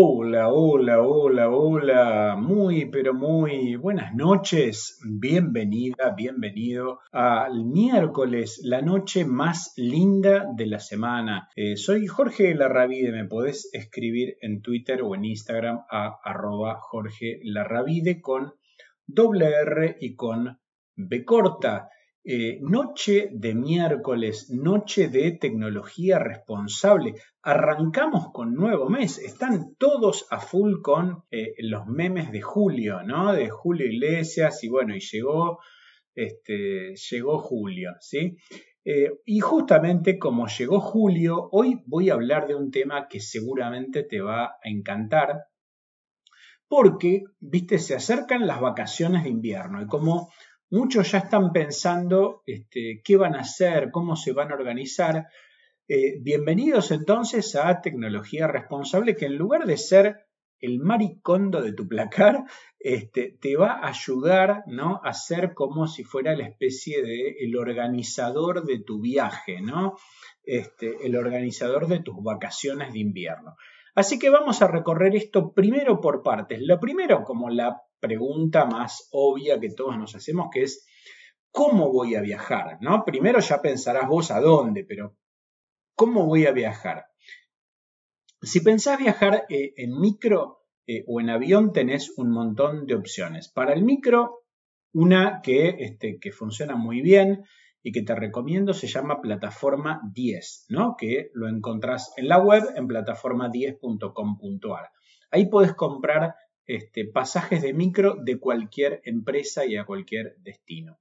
Hola, hola, hola, hola. Muy, pero muy buenas noches. Bienvenida, bienvenido al miércoles, la noche más linda de la semana. Eh, soy Jorge Larravide. Me podés escribir en Twitter o en Instagram a arroba Jorge Larravide con doble R y con B corta. Eh, noche de miércoles, noche de tecnología responsable. Arrancamos con nuevo mes. Están todos a full con eh, los memes de Julio, ¿no? De Julio Iglesias y bueno, y llegó, este, llegó Julio, ¿sí? Eh, y justamente como llegó Julio, hoy voy a hablar de un tema que seguramente te va a encantar. Porque, viste, se acercan las vacaciones de invierno y como Muchos ya están pensando este, qué van a hacer, cómo se van a organizar. Eh, bienvenidos entonces a Tecnología Responsable, que en lugar de ser el maricondo de tu placar, este, te va a ayudar ¿no? a ser como si fuera la especie de el organizador de tu viaje, ¿no? Este, el organizador de tus vacaciones de invierno. Así que vamos a recorrer esto primero por partes. Lo primero, como la pregunta más obvia que todos nos hacemos, que es, ¿cómo voy a viajar? ¿No? Primero ya pensarás vos a dónde, pero ¿cómo voy a viajar? Si pensás viajar eh, en micro eh, o en avión, tenés un montón de opciones. Para el micro, una que, este, que funciona muy bien y que te recomiendo se llama Plataforma 10, ¿no? que lo encontrás en la web en plataforma10.com.ar. Ahí puedes comprar este, pasajes de micro de cualquier empresa y a cualquier destino.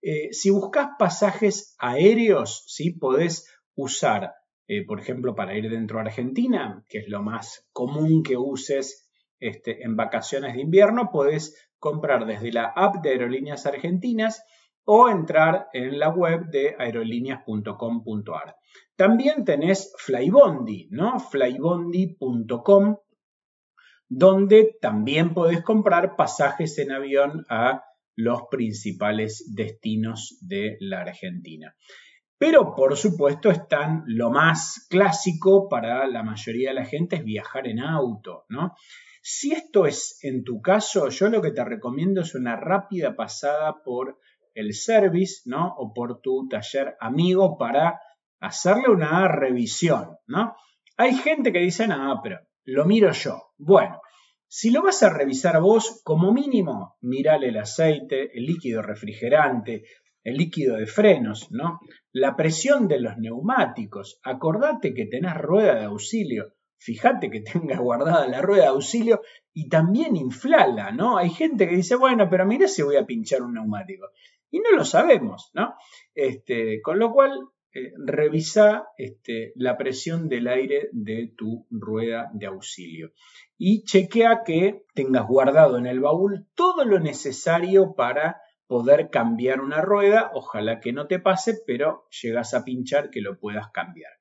Eh, si buscas pasajes aéreos, ¿sí? podés usar, eh, por ejemplo, para ir dentro de Argentina, que es lo más común que uses este, en vacaciones de invierno, podés comprar desde la app de Aerolíneas Argentinas o entrar en la web de aerolíneas.com.ar. También tenés Flybondi, ¿no? flybondi.com donde también podés comprar pasajes en avión a los principales destinos de la Argentina. Pero por supuesto están lo más clásico para la mayoría de la gente es viajar en auto, ¿no? Si esto es en tu caso, yo lo que te recomiendo es una rápida pasada por el service, ¿no? O por tu taller amigo para hacerle una revisión, ¿no? Hay gente que dice, no, pero lo miro yo. Bueno, si lo vas a revisar vos, como mínimo, mirale el aceite, el líquido refrigerante, el líquido de frenos, ¿no? La presión de los neumáticos. Acordate que tenés rueda de auxilio. Fíjate que tengas guardada la rueda de auxilio y también inflala, ¿no? Hay gente que dice, bueno, pero mira si voy a pinchar un neumático. Y no lo sabemos, ¿no? Este, con lo cual, eh, revisa este, la presión del aire de tu rueda de auxilio y chequea que tengas guardado en el baúl todo lo necesario para poder cambiar una rueda. Ojalá que no te pase, pero llegas a pinchar que lo puedas cambiar.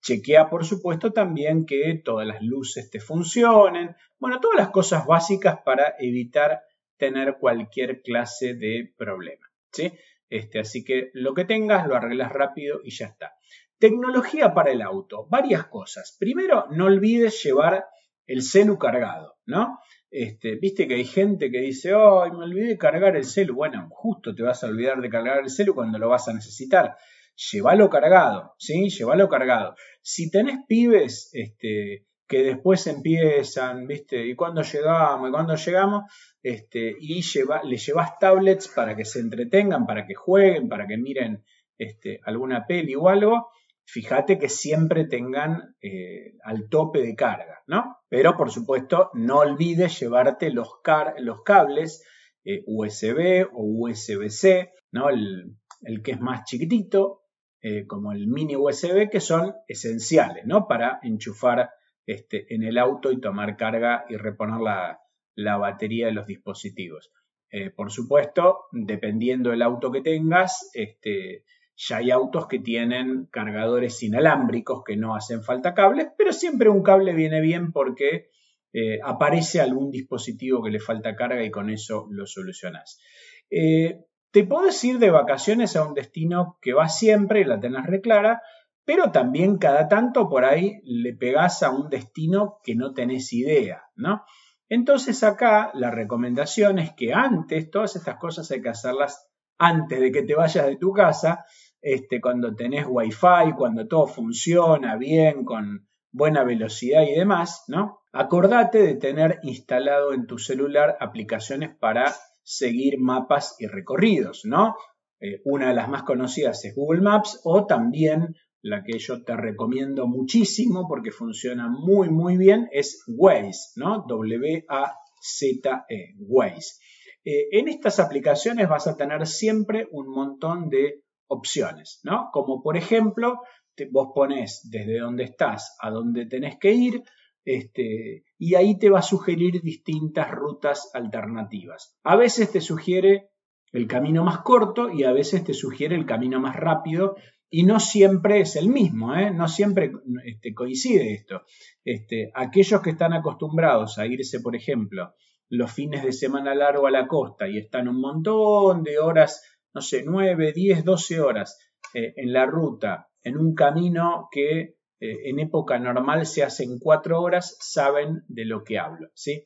Chequea, por supuesto, también que todas las luces te funcionen. Bueno, todas las cosas básicas para evitar tener cualquier clase de problema. ¿sí? Este, así que lo que tengas lo arreglas rápido y ya está. Tecnología para el auto, varias cosas. Primero, no olvides llevar el celu cargado, ¿no? Este, Viste que hay gente que dice, ay, me olvidé de cargar el celu. Bueno, justo te vas a olvidar de cargar el celu cuando lo vas a necesitar. Llévalo cargado, ¿sí? Llévalo cargado. Si tenés pibes este, que después empiezan, ¿viste? ¿Y cuándo llegamos? ¿Y cuándo llegamos? Este, y lleva, le llevas tablets para que se entretengan, para que jueguen, para que miren este, alguna peli o algo. Fíjate que siempre tengan eh, al tope de carga, ¿no? Pero por supuesto, no olvides llevarte los, los cables eh, USB o USB-C, ¿no? El, que es más chiquitito, eh, como el mini USB, que son esenciales, ¿no? Para enchufar este, en el auto y tomar carga y reponer la, batería de los dispositivos. Eh, por supuesto, dependiendo del auto que tengas, este, ya hay autos que tienen cargadores inalámbricos que no hacen falta cables, pero siempre un cable viene bien porque eh, aparece algún dispositivo que le falta carga y con eso lo solucionas. Eh, te puedes ir de vacaciones a un destino que va siempre la tenés reclara, pero también cada tanto por ahí le pegás a un destino que no tenés idea, ¿no? Entonces acá la recomendación es que antes, todas estas cosas hay que hacerlas antes de que te vayas de tu casa, este, cuando tenés wifi, cuando todo funciona bien, con buena velocidad y demás, ¿no? Acordate de tener instalado en tu celular aplicaciones para seguir mapas y recorridos, ¿no? Eh, una de las más conocidas es Google Maps o también la que yo te recomiendo muchísimo porque funciona muy muy bien es Waze, ¿no? W-A-Z-E, Waze. Eh, en estas aplicaciones vas a tener siempre un montón de opciones, ¿no? Como por ejemplo, vos pones desde donde estás a dónde tenés que ir, este, y ahí te va a sugerir distintas rutas alternativas. A veces te sugiere el camino más corto y a veces te sugiere el camino más rápido y no siempre es el mismo, ¿eh? no siempre este, coincide esto. Este, aquellos que están acostumbrados a irse, por ejemplo, los fines de semana largo a la costa y están un montón de horas, no sé, 9, 10, 12 horas eh, en la ruta, en un camino que eh, en época normal se hace en 4 horas, saben de lo que hablo. ¿sí?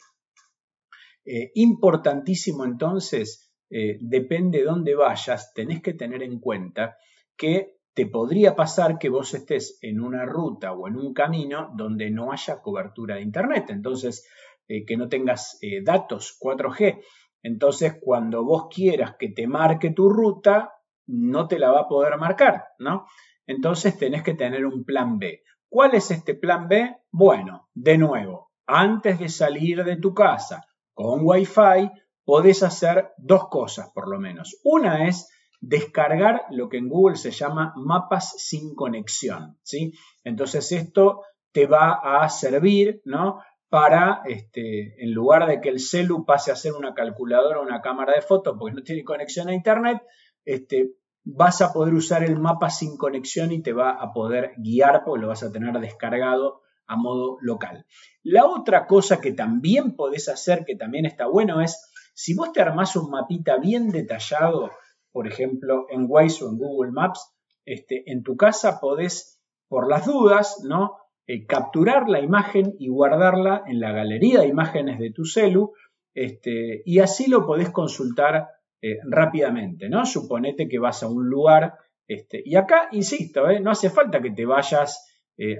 importantísimo entonces, depende de dónde vayas, tenés que tener en cuenta que te podría pasar que vos estés en una ruta o en un camino donde no haya cobertura de Internet, entonces eh, que no tengas eh, datos 4G. Entonces, cuando vos quieras que te marque tu ruta, no te la va a poder marcar, ¿no? Entonces tenés que tener un plan B. ¿Cuál es este plan B? Bueno, de nuevo, antes de salir de tu casa con Wi-Fi, podés hacer dos cosas por lo menos. Una es descargar lo que en Google se llama mapas sin conexión, ¿sí? Entonces esto te va a servir, ¿no? Para, este, en lugar de que el celu pase a ser una calculadora o una cámara de fotos porque no tiene conexión a internet, este, vas a poder usar el mapa sin conexión y te va a poder guiar porque lo vas a tener descargado a modo local. La otra cosa que también podés hacer, que también está bueno, es si vos te armás un mapita bien detallado por ejemplo, en Waze o en Google Maps, este, en tu casa podés, por las dudas, ¿no? Eh, capturar la imagen y guardarla en la galería de imágenes de tu celu, este, y así lo podés consultar eh, rápidamente, ¿no? Suponete que vas a un lugar, este, y acá, insisto, ¿eh? no hace falta que te vayas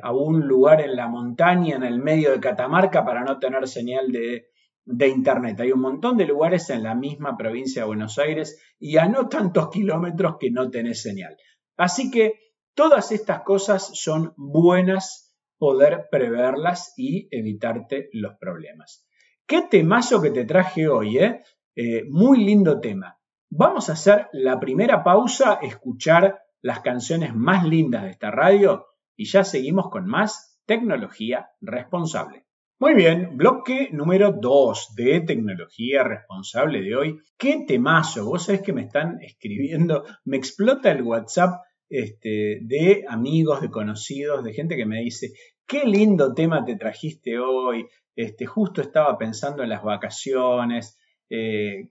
a un lugar en la montaña, en el medio de Catamarca, para no tener señal de, de Internet. Hay un montón de lugares en la misma provincia de Buenos Aires y a no tantos kilómetros que no tenés señal. Así que todas estas cosas son buenas poder preverlas y evitarte los problemas. Qué temazo que te traje hoy, ¿eh? eh muy lindo tema. Vamos a hacer la primera pausa, escuchar las canciones más lindas de esta radio y ya seguimos con más tecnología responsable. Muy bien, bloque número 2 de tecnología responsable de hoy. Qué temazo, vos sabés que me están escribiendo, me explota el WhatsApp este, de amigos, de conocidos, de gente que me dice, qué lindo tema te trajiste hoy, este, justo estaba pensando en las vacaciones, eh,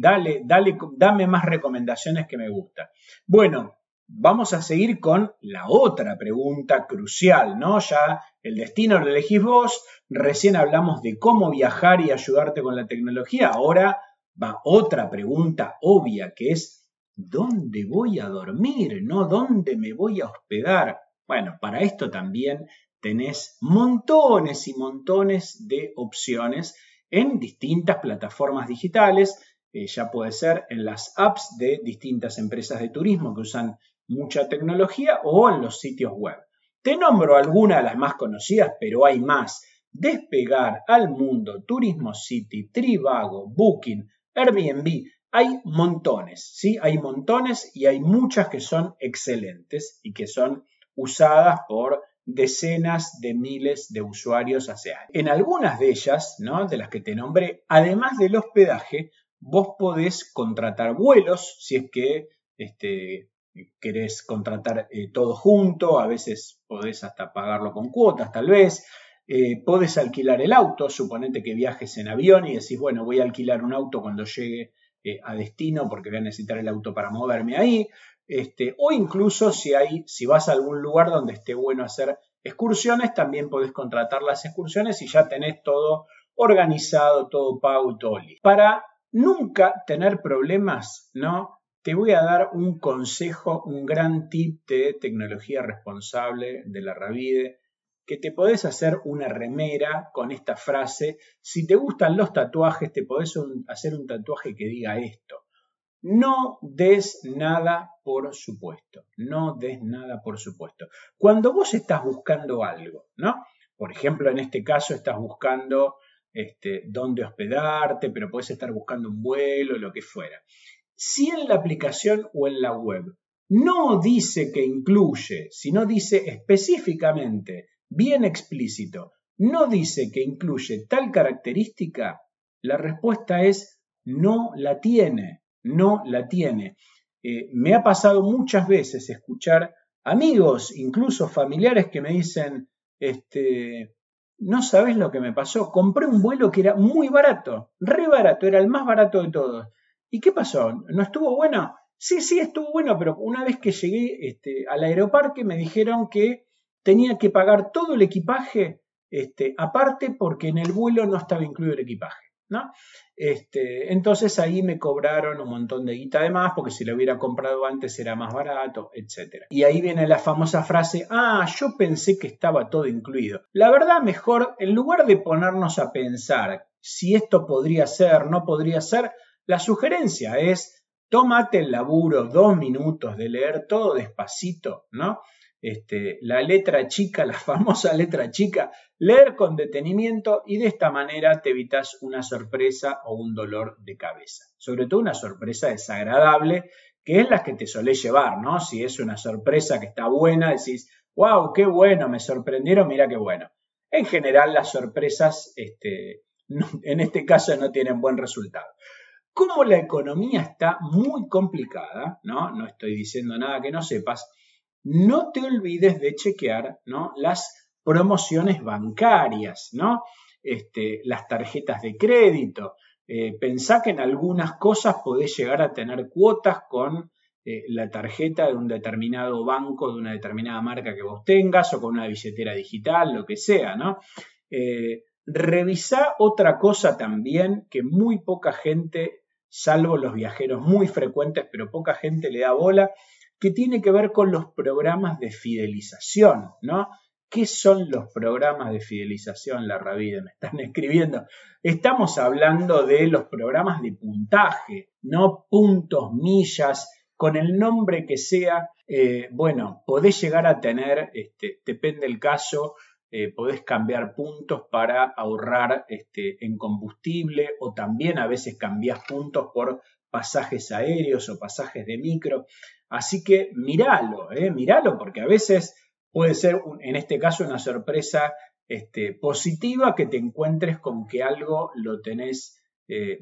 dale, dale, dame más recomendaciones que me gusta. Bueno, vamos a seguir con la otra pregunta crucial, ¿no? Ya el destino lo elegís vos, recién hablamos de cómo viajar y ayudarte con la tecnología, ahora va otra pregunta obvia que es, ¿dónde voy a dormir? ¿No? ¿Dónde me voy a hospedar? Bueno, para esto también tenés montones y montones de opciones en distintas plataformas digitales, eh, ya puede ser en las apps de distintas empresas de turismo que usan mucha tecnología o en los sitios web. Te nombro algunas de las más conocidas, pero hay más. Despegar al mundo, Turismo City, Trivago, Booking, Airbnb, hay montones, ¿sí? Hay montones y hay muchas que son excelentes y que son usadas por decenas de miles de usuarios hace años. En algunas de ellas, ¿no? De las que te nombré, además del hospedaje, vos podés contratar vuelos si es que este, querés contratar eh, todo junto, a veces podés hasta pagarlo con cuotas tal vez, eh, podés alquilar el auto, suponete que viajes en avión y decís, bueno, voy a alquilar un auto cuando llegue eh, a destino porque voy a necesitar el auto para moverme ahí. Este, o incluso si, hay, si vas a algún lugar donde esté bueno hacer excursiones, también podés contratar las excursiones y ya tenés todo organizado, todo pago. Para nunca tener problemas, ¿no? Te voy a dar un consejo, un gran tip de tecnología responsable de la Ravide, que te podés hacer una remera con esta frase. Si te gustan los tatuajes, te podés hacer un tatuaje que diga esto. No des nada por supuesto. No des nada por supuesto. Cuando vos estás buscando algo, ¿no? Por ejemplo, en este caso estás buscando este, dónde hospedarte, pero puedes estar buscando un vuelo, lo que fuera. Si en la aplicación o en la web no dice que incluye, sino dice específicamente, bien explícito, no dice que incluye tal característica, la respuesta es no la tiene no la tiene. Eh, me ha pasado muchas veces escuchar amigos, incluso familiares, que me dicen, este, no sabes lo que me pasó, compré un vuelo que era muy barato, re barato, era el más barato de todos. ¿Y qué pasó? ¿No estuvo bueno? Sí, sí, estuvo bueno, pero una vez que llegué este, al aeroparque me dijeron que tenía que pagar todo el equipaje este, aparte porque en el vuelo no estaba incluido el equipaje. ¿no? Este, entonces ahí me cobraron un montón de guita de más porque si lo hubiera comprado antes era más barato, etc. Y ahí viene la famosa frase, ah, yo pensé que estaba todo incluido. La verdad, mejor, en lugar de ponernos a pensar si esto podría ser, no podría ser, la sugerencia es, tómate el laburo dos minutos de leer todo despacito, ¿no? Este, la letra chica, la famosa letra chica, leer con detenimiento y de esta manera te evitas una sorpresa o un dolor de cabeza. Sobre todo una sorpresa desagradable, que es la que te solés llevar, ¿no? Si es una sorpresa que está buena, decís, wow, qué bueno, me sorprendieron, mira qué bueno. En general las sorpresas, este, en este caso, no tienen buen resultado. Como la economía está muy complicada, ¿no? No estoy diciendo nada que no sepas, no te olvides de chequear ¿no? las promociones bancarias, ¿no? Este, las tarjetas de crédito. Eh, pensá que en algunas cosas podés llegar a tener cuotas con eh, la tarjeta de un determinado banco, de una determinada marca que vos tengas, o con una billetera digital, lo que sea, ¿no? Eh, revisá otra cosa también que muy poca gente, salvo los viajeros muy frecuentes, pero poca gente le da bola, que tiene que ver con los programas de fidelización, ¿no? ¿Qué son los programas de fidelización, la Ravide? Me están escribiendo. Estamos hablando de los programas de puntaje, no puntos, millas, con el nombre que sea. Eh, bueno, podés llegar a tener, este, depende del caso, eh, podés cambiar puntos para ahorrar este, en combustible o también a veces cambias puntos por pasajes aéreos o pasajes de micro. Así que míralo, eh, míralo, porque a veces puede ser, en este caso, una sorpresa este, positiva que te encuentres con que algo lo tenés eh,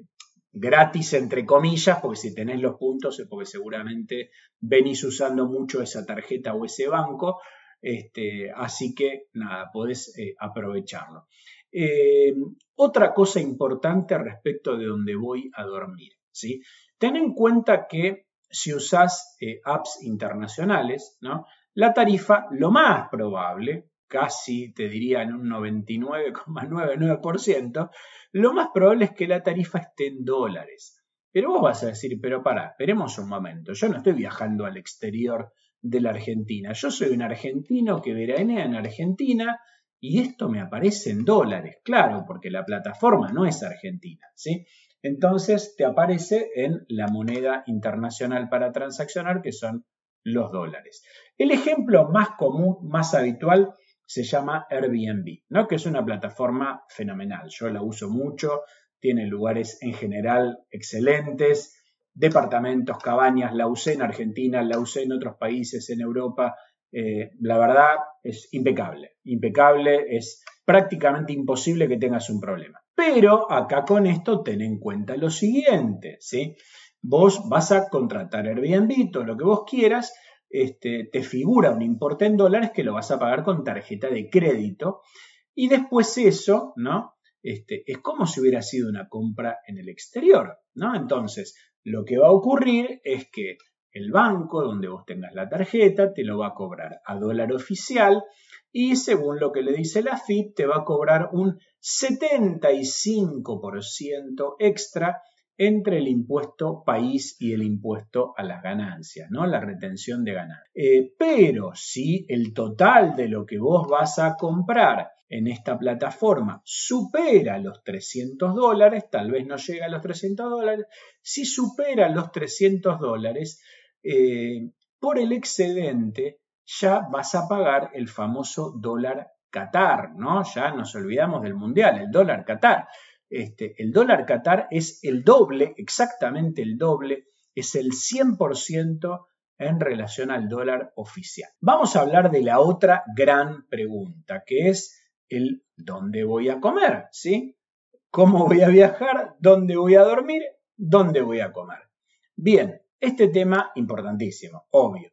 gratis, entre comillas, porque si tenés los puntos es porque seguramente venís usando mucho esa tarjeta o ese banco. Este, así que nada, podés eh, aprovecharlo. otra cosa importante respecto de donde voy a dormir. ¿sí? Ten en cuenta que si usas eh, apps internacionales, la tarifa, lo más probable, casi te diría en un 99,99%, lo más probable es que la tarifa esté en dólares. Pero vos vas a decir, pero para, esperemos un momento, yo no estoy viajando al exterior de la Argentina, yo soy un argentino que veranea en Argentina y esto me aparece en dólares, claro, porque la plataforma no es argentina, ¿sí? entonces te aparece en la moneda internacional para transaccionar, que son los dólares. El ejemplo más común, más habitual, se llama Airbnb, ¿no? que es una plataforma fenomenal. Yo la uso mucho, tiene lugares en general excelentes, departamentos, cabañas, la usé en Argentina, la usé en otros países, en Europa. Eh, la verdad es impecable, impecable, es prácticamente imposible que tengas un problema. Pero acá con esto ten en cuenta lo siguiente, ¿sí? Vos vas a contratar Airbnb, todo lo que vos quieras, este, te figura un importe en dólares que lo vas a pagar con tarjeta de crédito y después eso, ¿no? Este, es como si hubiera sido una compra en el exterior, ¿no? Entonces, lo que va a ocurrir es que el banco donde vos tengas la tarjeta te lo va a cobrar a dólar oficial y según lo que le dice la FIP te va a cobrar un 75% extra entre el impuesto país y el impuesto a las ganancias, ¿no? La retención de ganancias. Eh, pero si el total de lo que vos vas a comprar en esta plataforma supera los 300 dólares, tal vez no llega a los 300 dólares, si supera los 300 dólares, eh, por el excedente ya vas a pagar el famoso dólar Qatar, ¿no? Ya nos olvidamos del mundial, el dólar Qatar. Este, el dólar Qatar es el doble, exactamente el doble, es el 100% en relación al dólar oficial. Vamos a hablar de la otra gran pregunta, que es el ¿dónde voy a comer? ¿Sí? ¿Cómo voy a viajar? ¿Dónde voy a dormir? ¿Dónde voy a comer? Bien, este tema importantísimo, obvio.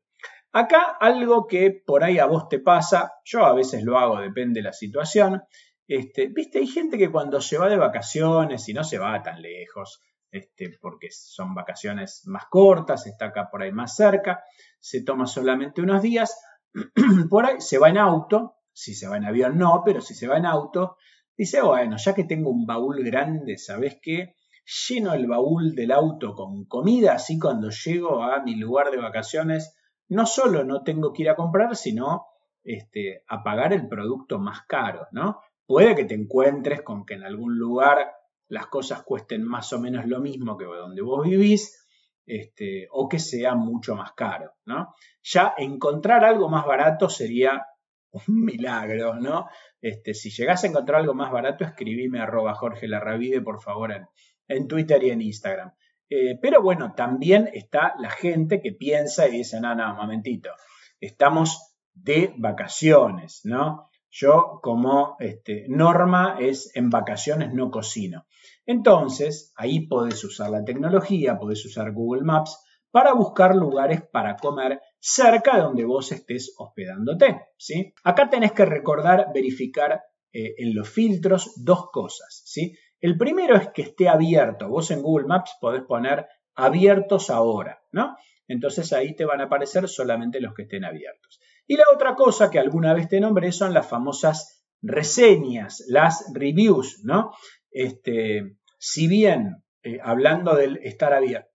Acá algo que por ahí a vos te pasa, yo a veces lo hago, depende de la situación, este, Viste, hay gente que cuando se va de vacaciones y no se va tan lejos, este, porque son vacaciones más cortas, está acá por ahí más cerca, se toma solamente unos días, por ahí se va en auto, si se va en avión no, pero si se va en auto, dice, bueno, ya que tengo un baúl grande, ¿sabes qué? Lleno el baúl del auto con comida, así cuando llego a mi lugar de vacaciones, no solo no tengo que ir a comprar, sino este, a pagar el producto más caro, ¿no? Puede que te encuentres con que en algún lugar las cosas cuesten más o menos lo mismo que donde vos vivís, este, o que sea mucho más caro, ¿no? Ya encontrar algo más barato sería un milagro, ¿no? Este, si llegás a encontrar algo más barato, escribime arroba Jorge Larravide, por favor, en, Twitter y en Instagram. Eh, pero bueno, también está la gente que piensa y dice, no, no, momentito, estamos de vacaciones, ¿no? Yo como este, norma es en vacaciones no cocino. Entonces, ahí podés usar la tecnología, podés usar Google Maps para buscar lugares para comer cerca de donde vos estés hospedándote. ¿sí? Acá tenés que recordar verificar eh, en los filtros dos cosas. ¿sí? El primero es que esté abierto. Vos en Google Maps podés poner abiertos ahora, ¿no? Entonces ahí te van a aparecer solamente los que estén abiertos. Y la otra cosa que alguna vez te nombré son las famosas reseñas, las reviews, ¿no? Este, si bien, eh, hablando del estar abierto,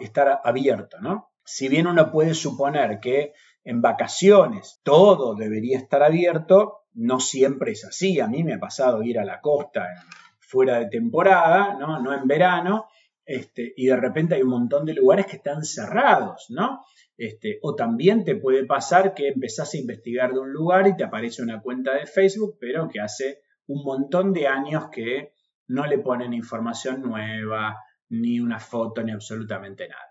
estar abierto, ¿no? Si bien uno puede suponer que en vacaciones todo debería estar abierto, no siempre es así. A mí me ha pasado ir a la costa fuera de temporada, ¿no? En verano, este, y de repente hay un montón de lugares que están cerrados, ¿no? Este, o también te puede pasar que empezás a investigar de un lugar y te aparece una cuenta de Facebook, pero que hace un montón de años que no le ponen información nueva, ni una foto, ni absolutamente nada.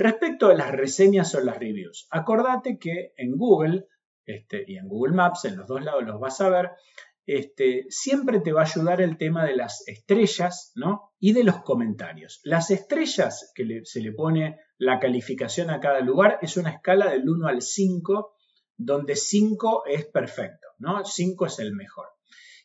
Respecto a las reseñas o las reviews, acordate que en Google este, y en Google Maps, en los dos lados los vas a ver, este, siempre te va a ayudar el tema de las estrellas ¿no? y de los comentarios. Las estrellas que se le pone la calificación a cada lugar es una escala del 1 al 5, donde 5 es perfecto, ¿no? 5 es el mejor.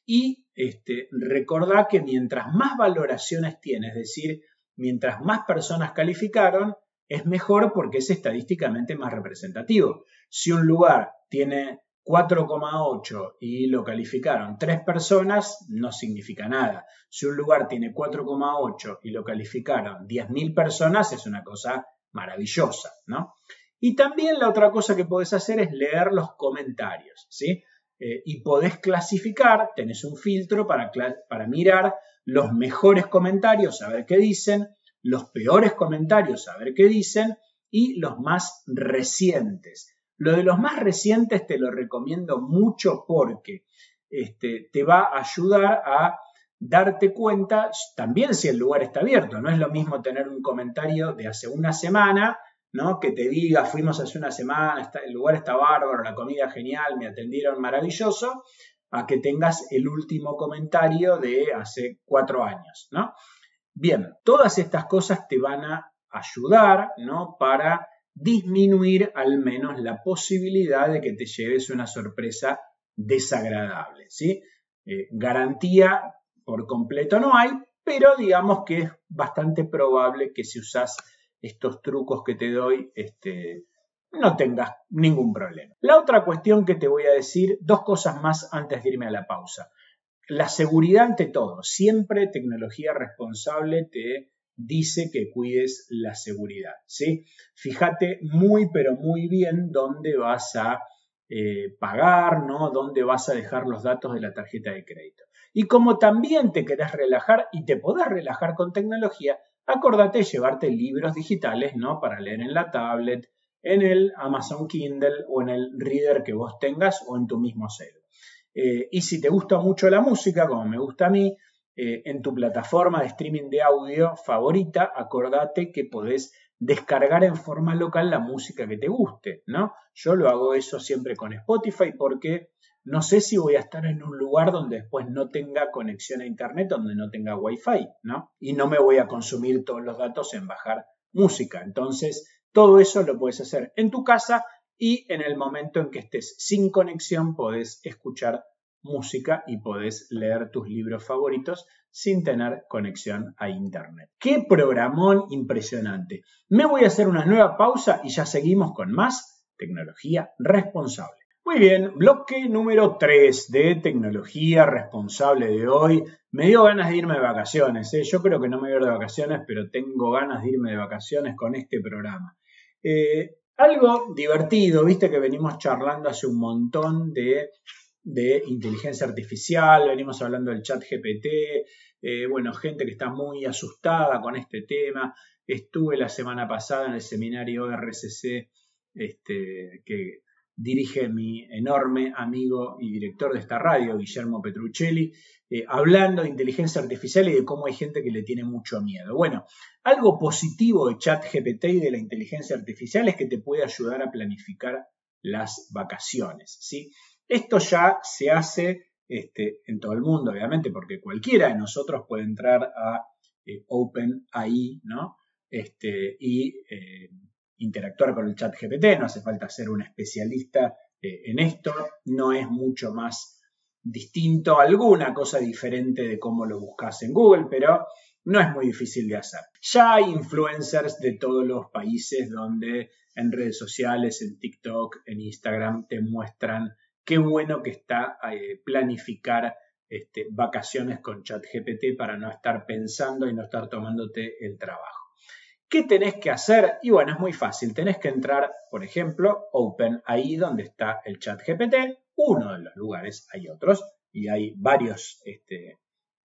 Y este, recordá que mientras más valoraciones tiene, es decir, mientras más personas calificaron, es mejor porque es estadísticamente más representativo. Si un lugar tiene 4,8 y lo calificaron 3 personas, no significa nada. Si un lugar tiene 4,8 y lo calificaron 10.000 personas, es una cosa maravillosa, ¿no? Y también la otra cosa que podés hacer es leer los comentarios, ¿sí? Eh, y podés clasificar, tenés un filtro para, para mirar los mejores comentarios, a ver qué dicen, los peores comentarios, a ver qué dicen, y los más recientes. Lo de los más recientes te lo recomiendo mucho porque este, te va a ayudar a darte cuenta también si el lugar está abierto. No es lo mismo tener un comentario de hace una semana, ¿no? Que te diga, fuimos hace una semana, el lugar está bárbaro, la comida genial, me atendieron maravilloso, a que tengas el último comentario de hace cuatro años, ¿no? Bien, todas estas cosas te van a ayudar, ¿no? Para disminuir al menos la posibilidad de que te lleves una sorpresa desagradable. ¿sí? Eh, garantía por completo no hay, pero digamos que es bastante probable que si usas estos trucos que te doy, este, no tengas ningún problema. La otra cuestión que te voy a decir, dos cosas más antes de irme a la pausa. La seguridad ante todo. Siempre tecnología responsable te dice que cuides la seguridad. ¿sí? Fíjate muy pero muy bien dónde vas a eh, pagar, ¿no? dónde vas a dejar los datos de la tarjeta de crédito. Y como también te querés relajar y te podés relajar con tecnología, acordate de llevarte libros digitales ¿no? para leer en la tablet, en el Amazon Kindle o en el reader que vos tengas o en tu mismo celo. Eh, y si te gusta mucho la música, como me gusta a mí, eh, en tu plataforma de streaming de audio favorita, acordate que podés descargar en forma local la música que te guste, ¿no? Yo lo hago eso siempre con Spotify porque no sé si voy a estar en un lugar donde después no tenga conexión a internet, donde no tenga wifi, ¿no? Y no me voy a consumir todos los datos en bajar música. Entonces, todo eso lo puedes hacer en tu casa y en el momento en que estés sin conexión podés escuchar música y podés leer tus libros favoritos sin tener conexión a Internet. ¡Qué programón impresionante! Me voy a hacer una nueva pausa y ya seguimos con más tecnología responsable. Muy bien, bloque número 3 de tecnología responsable de hoy. Me dio ganas de irme de vacaciones. ¿eh? Yo creo que no me voy a ir de vacaciones, pero tengo ganas de irme de vacaciones con este programa. Eh, algo divertido, viste que venimos charlando hace un montón de de inteligencia artificial, venimos hablando del chat GPT, eh, bueno, gente que está muy asustada con este tema. Estuve la semana pasada en el seminario RCC este, que dirige mi enorme amigo y director de esta radio, Guillermo Petruccelli, eh, hablando de inteligencia artificial y de cómo hay gente que le tiene mucho miedo. Bueno, algo positivo de chat GPT y de la inteligencia artificial es que te puede ayudar a planificar las vacaciones, ¿sí? Esto ya se hace este, en todo el mundo, obviamente, porque cualquiera de nosotros puede entrar a eh, OpenAI, ¿no? Este, y eh, interactuar con el chat GPT, no hace falta ser un especialista eh, en esto, no es mucho más distinto, alguna cosa diferente de cómo lo buscas en Google, pero no es muy difícil de hacer. Ya hay influencers de todos los países donde en redes sociales, en TikTok, en Instagram, te muestran qué bueno que está eh, planificar este, vacaciones con ChatGPT para no estar pensando y no estar tomándote el trabajo. ¿Qué tenés que hacer? Y bueno, es muy fácil. Tenés que entrar, por ejemplo, Open ahí donde está el ChatGPT, uno de los lugares, hay otros, y hay varios este,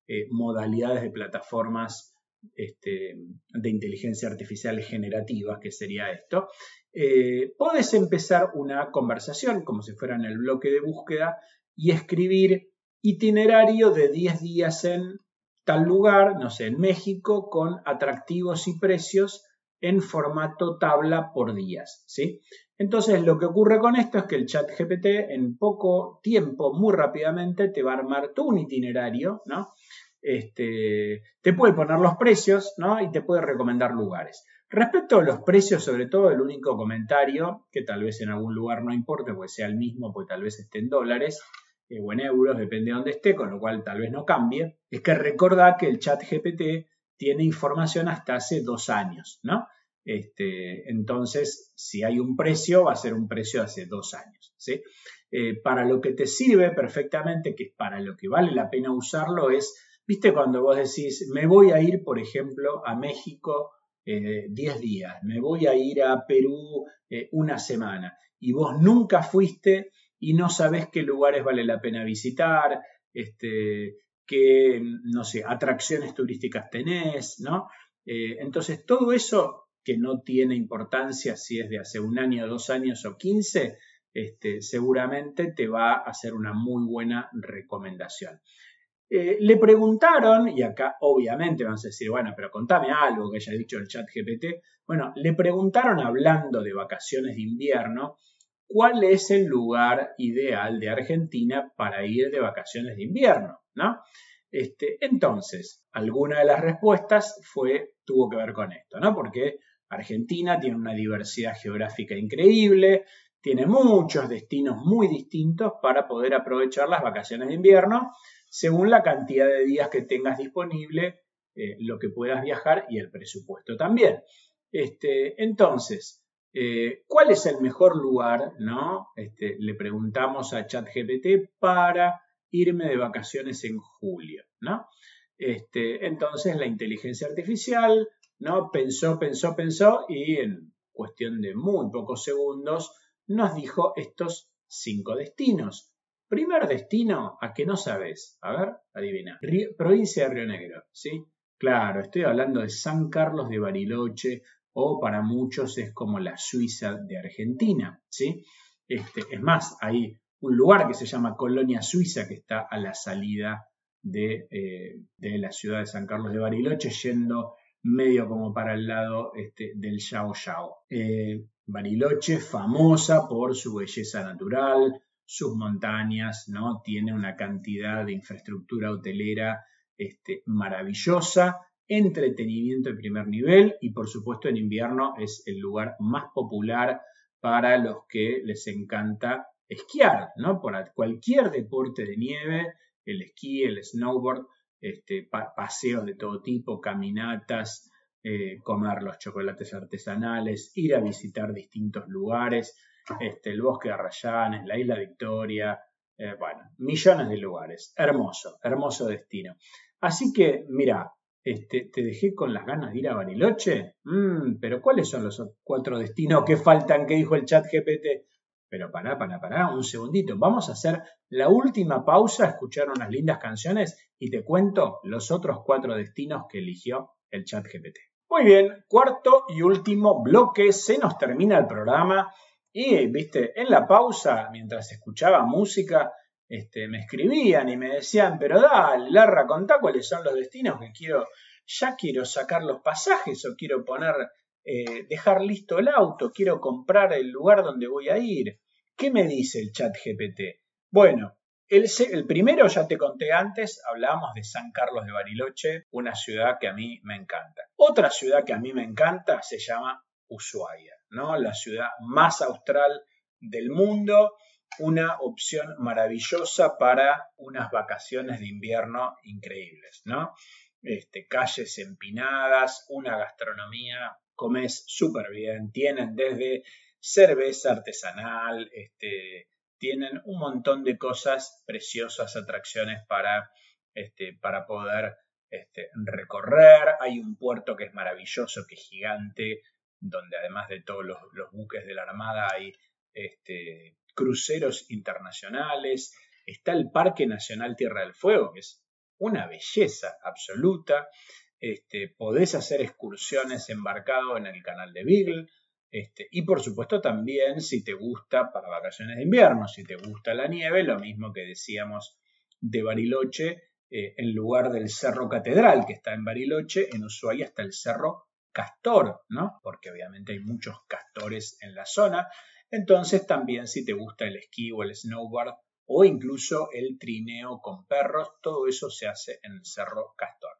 eh, modalidades de plataformas este, de inteligencia artificial generativa, que sería esto. Eh, puedes empezar una conversación como si fuera en el bloque de búsqueda y escribir itinerario de 10 días en tal lugar, no sé, en México, con atractivos y precios en formato tabla por días, ¿sí? Entonces, lo que ocurre con esto es que el chat GPT en poco tiempo, muy rápidamente, te va a armar tú un itinerario, ¿no? Este, te puede poner los precios, ¿no? Y te puede recomendar lugares. Respecto a los precios, sobre todo el único comentario, que tal vez en algún lugar no importe, pues sea el mismo, pues tal vez esté en dólares eh, o en euros, depende de dónde esté, con lo cual tal vez no cambie, es que recordad que el chat GPT tiene información hasta hace dos años, ¿no? Este, entonces, si hay un precio, va a ser un precio de hace dos años, ¿sí? Eh, para lo que te sirve perfectamente, que es para lo que vale la pena usarlo, es, viste, cuando vos decís, me voy a ir, por ejemplo, a México 10 eh, días, me voy a ir a Perú eh, una semana y vos nunca fuiste y no sabés qué lugares vale la pena visitar, este, qué, no sé, atracciones turísticas tenés, ¿no? Eh, entonces, todo eso que no tiene importancia si es de hace un año, dos años o 15, este, seguramente te va a hacer una muy buena recomendación. Eh, le preguntaron, y acá obviamente vamos a decir, bueno, pero contame algo que haya dicho el chat GPT. Bueno, le preguntaron hablando de vacaciones de invierno, ¿cuál es el lugar ideal de Argentina para ir de vacaciones de invierno? ¿no? Este, entonces, alguna de las respuestas fue, tuvo que ver con esto, ¿no? Porque Argentina tiene una diversidad geográfica increíble, tiene muchos destinos muy distintos para poder aprovechar las vacaciones de invierno según la cantidad de días que tengas disponible, eh, lo que puedas viajar y el presupuesto también. Este, entonces, eh, ¿cuál es el mejor lugar? ¿no? Este, le preguntamos a ChatGPT para irme de vacaciones en julio. ¿no? Este, entonces la inteligencia artificial ¿no? pensó, pensó, pensó y en cuestión de muy pocos segundos nos dijo estos cinco destinos. Primer destino, a que no sabes. A ver, adivina. provincia de Río Negro, ¿sí? Claro, estoy hablando de San Carlos de Bariloche, o para muchos es como la Suiza de Argentina, ¿sí? Este, es más, hay un lugar que se llama Colonia Suiza que está a la salida de, eh, la ciudad de San Carlos de Bariloche, yendo medio como para el lado este, del Yao Yao. Eh, Bariloche, famosa por su belleza natural, sus montañas, ¿no? Tiene una cantidad de infraestructura hotelera este, maravillosa, entretenimiento de primer nivel y por supuesto en invierno es el lugar más popular para los que les encanta esquiar, ¿no? Por cualquier deporte de nieve, el esquí, el snowboard, este, paseos de todo tipo, caminatas, eh, comer los chocolates artesanales, ir a visitar distintos lugares, este, el bosque de Arrayanes, la isla Victoria, eh, bueno, millones de lugares. Hermoso, hermoso destino. Así que, mira, este, te dejé con las ganas de ir a Bariloche. Mm, pero ¿cuáles son los cuatro destinos que faltan que dijo el chat GPT? Pero pará, pará, pará, un segundito. Vamos a hacer la última pausa, escuchar unas lindas canciones y te cuento los otros cuatro destinos que eligió el chat GPT. Muy bien, cuarto y último bloque, se nos termina el programa y, viste, en la pausa, mientras escuchaba música, este, me escribían y me decían, pero dale, Larra, contá cuáles son los destinos que quiero, ya quiero sacar los pasajes o quiero poner, eh, dejar listo el auto, quiero comprar el lugar donde voy a ir. ¿Qué me dice el chat GPT? Bueno, el, el, primero ya te conté antes, hablábamos de San Carlos de Bariloche, una ciudad que a mí me encanta. Otra ciudad que a mí me encanta se llama Ushuaia, ¿no? La ciudad más austral del mundo una opción maravillosa para unas vacaciones de invierno increíbles, ¿no? Este, calles empinadas, una gastronomía, comes súper bien, tienen desde cerveza artesanal, este, tienen un montón de cosas preciosas, atracciones para, este, para poder este, recorrer. Hay un puerto que es maravilloso, que es gigante, donde además de todos los, los buques de la Armada hay este, cruceros internacionales, está el Parque Nacional Tierra del Fuego, que es una belleza absoluta. Este, podés hacer excursiones embarcado en el canal de Beagle. Este, y por supuesto también si te gusta para vacaciones de invierno, si te gusta la nieve, lo mismo que decíamos de Bariloche, eh, en lugar del Cerro Catedral que está en Bariloche, en Ushuaia está el Cerro Castor, ¿no? Porque obviamente hay muchos castores en la zona. Entonces también si te gusta el esquí o el snowboard o incluso el trineo con perros, todo eso se hace en el Cerro Castor.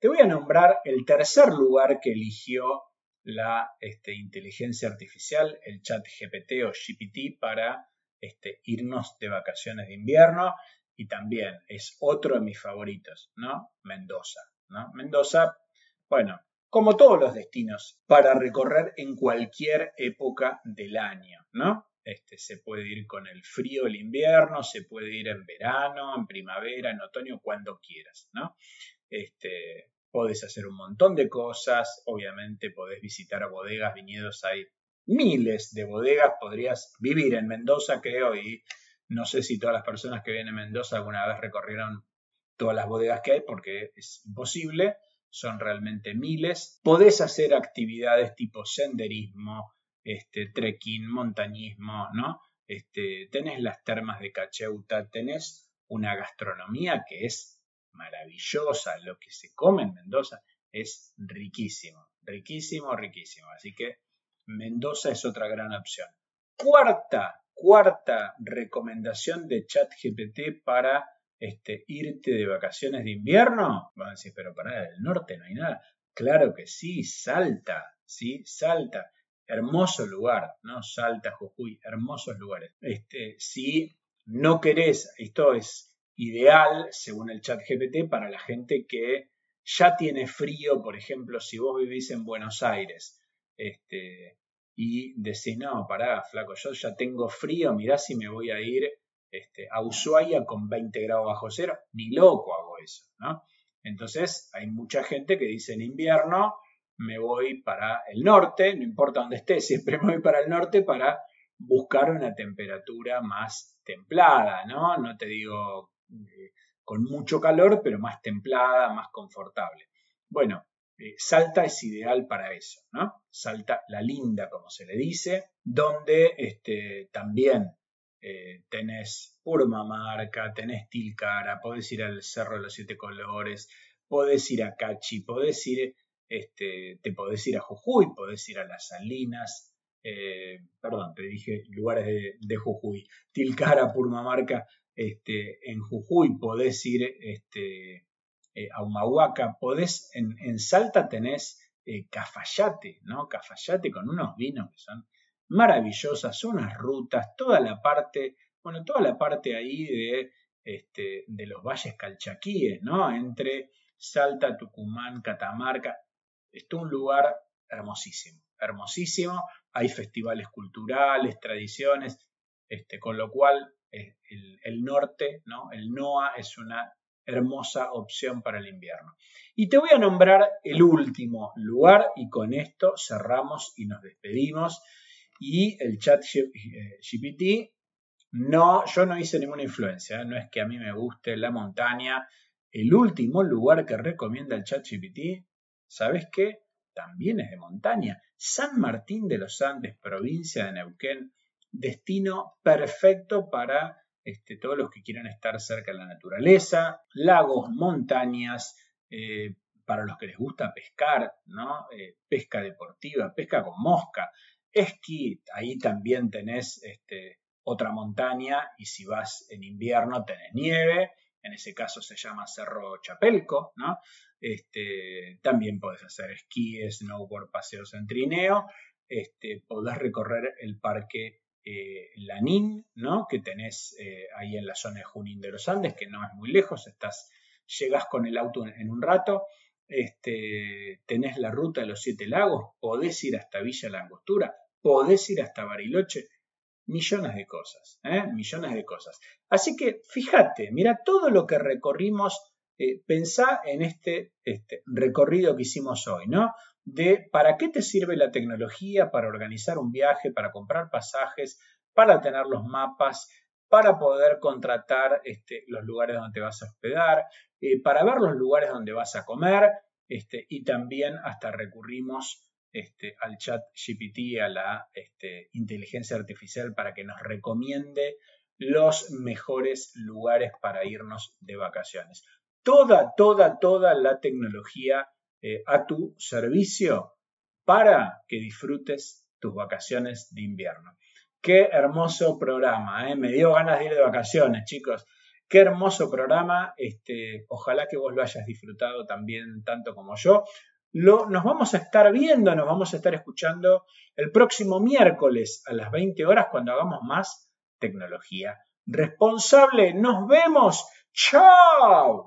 Te voy a nombrar el tercer lugar que eligió la este, inteligencia artificial, el chat GPT o GPT, para este, irnos de vacaciones de invierno y también es otro de mis favoritos, ¿no? Mendoza, ¿no? Mendoza, bueno, como todos los destinos, para recorrer en cualquier época del año, ¿no? Este, se puede ir con el frío el invierno, se puede ir en verano, en primavera, en otoño, cuando quieras, ¿no? Este, podés hacer un montón de cosas, obviamente podés visitar bodegas, viñedos, hay miles de bodegas, podrías vivir en Mendoza, creo, y no sé si todas las personas que vienen a Mendoza alguna vez recorrieron todas las bodegas que hay, porque es imposible, son realmente miles. Podés hacer actividades tipo senderismo, este, trekking, montañismo, ¿no? Este, tenés las termas de Cacheuta, tenés una gastronomía que es maravillosa, lo que se come en Mendoza es riquísimo, riquísimo, riquísimo. Así que Mendoza es otra gran opción. Cuarta, cuarta recomendación de ChatGPT para este, irte de vacaciones de invierno, van a decir, pero para el norte no hay nada. Claro que sí, Salta, sí, Salta. Hermoso lugar, ¿no? Salta, Jujuy, hermosos lugares. Este, si no querés, esto es ideal, según el chat GPT, para la gente que ya tiene frío, por ejemplo, si vos vivís en Buenos Aires este, y decís, no, pará, flaco, yo ya tengo frío, mirá si me voy a ir este, a Ushuaia con 20 grados bajo cero, ni loco hago eso, ¿no? Entonces hay mucha gente que dice en invierno me voy para el norte, no importa dónde esté, siempre me voy para el norte para buscar una temperatura más templada, ¿no? No te digo eh, con mucho calor, pero más templada, más confortable. Bueno, eh, Salta es ideal para eso, ¿no? Salta la linda, como se le dice, donde este, también eh, tenés Purmamarca, tenés Tilcara, podés ir al Cerro de los Siete Colores, podés ir a Cachi, podés ir, este, te podés ir a Jujuy, podés ir a las Salinas, eh, perdón, te dije lugares de, Jujuy, Tilcara, Purmamarca, este, en Jujuy podés ir este, eh, a Humahuaca, podés, en, Salta tenés Cafayate, ¿no? Cafayate con unos vinos que son maravillosas, unas rutas, toda la parte, bueno, toda la parte ahí de, este, de los valles calchaquíes, ¿no? Entre Salta, Tucumán, Catamarca. es un lugar hermosísimo, hermosísimo. Hay festivales culturales, tradiciones, este, con lo cual eh, el, el, norte, ¿no? el NOA es una hermosa opción para el invierno. Y te voy a nombrar el último lugar y con esto cerramos y nos despedimos y el chat GPT, eh, no, yo no hice ninguna influencia, ¿eh? no es que a mí me guste la montaña. El último lugar que recomienda el chat GPT, ¿sabes qué? También es de montaña. San Martín de los Andes, provincia de Neuquén, destino perfecto para este, todos los que quieran estar cerca de la naturaleza, lagos, montañas, eh, para los que les gusta pescar, ¿no? pesca deportiva, pesca con mosca, Esquí, ahí también tenés este, otra montaña y si vas en invierno tenés nieve, en ese caso se llama Cerro Chapelco, ¿no? Este, también podés hacer esquí, snowboard, paseos en trineo, este, podés recorrer el parque eh, Lanín, ¿no? Que tenés eh, ahí en la zona de Junín de los Andes, que no es muy lejos, estás, llegas con el auto en un rato, este, tenés la ruta de los siete lagos, podés ir hasta Villa La Angostura, podés ir hasta Bariloche, millones de cosas, ¿eh? millones de cosas. Así que fíjate, mira todo lo que recorrimos, eh, pensá en este, este recorrido que hicimos hoy, ¿no? De para qué te sirve la tecnología para organizar un viaje, para comprar pasajes, para tener los mapas, para poder contratar este, los lugares donde vas a hospedar, eh, para ver los lugares donde vas a comer, este, y también hasta recurrimos este, al chat GPT, a la este, inteligencia artificial para que nos recomiende los mejores lugares para irnos de vacaciones. Toda, toda, toda la tecnología eh, a tu servicio para que disfrutes tus vacaciones de invierno. Qué hermoso programa, ¿eh? me dio ganas de ir de vacaciones, chicos. Qué hermoso programa, este, ojalá que vos lo hayas disfrutado también tanto como yo. Lo, nos vamos a estar viendo, nos vamos a estar escuchando el próximo miércoles a las 20 horas cuando hagamos más tecnología responsable. Nos vemos. ¡Chao!